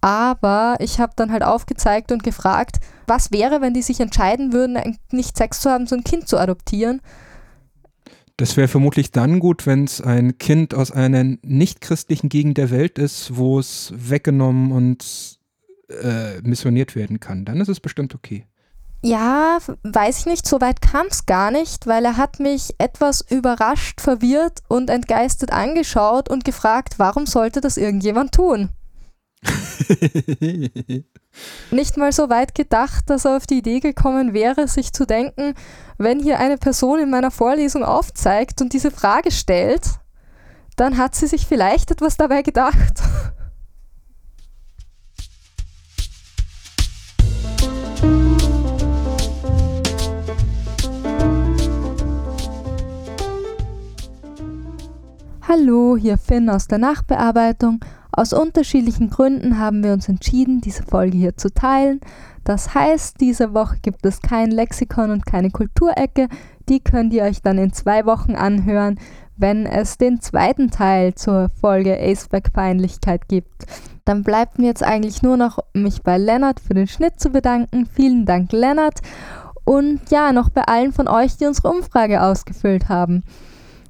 Aber ich habe dann halt aufgezeigt und gefragt, was wäre, wenn die sich entscheiden würden, nicht Sex zu haben, sondern ein Kind zu adoptieren.
Das wäre vermutlich dann gut, wenn es ein Kind aus einer nicht christlichen Gegend der Welt ist, wo es weggenommen und äh, missioniert werden kann, dann ist es bestimmt okay.
Ja, weiß ich nicht, so weit kam es gar nicht, weil er hat mich etwas überrascht, verwirrt und entgeistert angeschaut und gefragt, warum sollte das irgendjemand tun? nicht mal so weit gedacht, dass er auf die Idee gekommen wäre, sich zu denken, wenn hier eine Person in meiner Vorlesung aufzeigt und diese Frage stellt, dann hat sie sich vielleicht etwas dabei gedacht. Hallo, hier Finn aus der Nachbearbeitung. Aus unterschiedlichen Gründen haben wir uns entschieden, diese Folge hier zu teilen. Das heißt, diese Woche gibt es kein Lexikon und keine Kulturecke. Die könnt ihr euch dann in zwei Wochen anhören, wenn es den zweiten Teil zur Folge Aceback-Peinlichkeit gibt. Dann bleibt mir jetzt eigentlich nur noch, mich bei Lennart für den Schnitt zu bedanken. Vielen Dank, Lennart. Und ja, noch bei allen von euch, die unsere Umfrage ausgefüllt haben.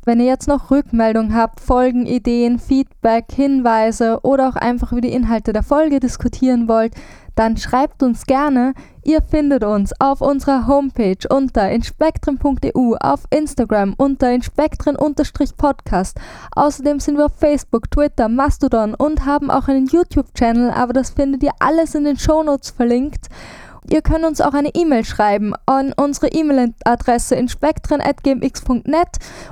Wenn ihr jetzt noch Rückmeldung habt, Folgenideen, Feedback, Hinweise oder auch einfach über die Inhalte der Folge diskutieren wollt, dann schreibt uns gerne. Ihr findet uns auf unserer Homepage unter inspektren.eu, auf Instagram unter inspektren-podcast. Außerdem sind wir auf Facebook, Twitter, Mastodon und haben auch einen YouTube-Channel, aber das findet ihr alles in den Shownotes verlinkt. Ihr könnt uns auch eine E-Mail schreiben an unsere E-Mail-Adresse inspektren.gmx.net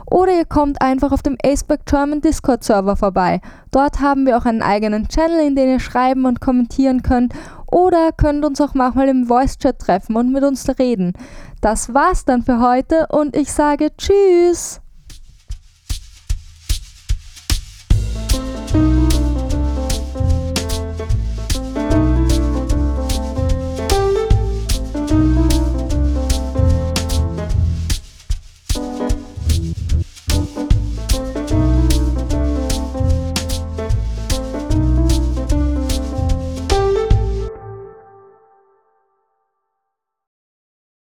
oder ihr kommt einfach auf dem Aceback German Discord Server vorbei. Dort haben wir auch einen eigenen Channel, in den ihr schreiben und kommentieren könnt oder könnt uns auch manchmal im Voice Chat treffen und mit uns reden. Das war's dann für heute und ich sage Tschüss!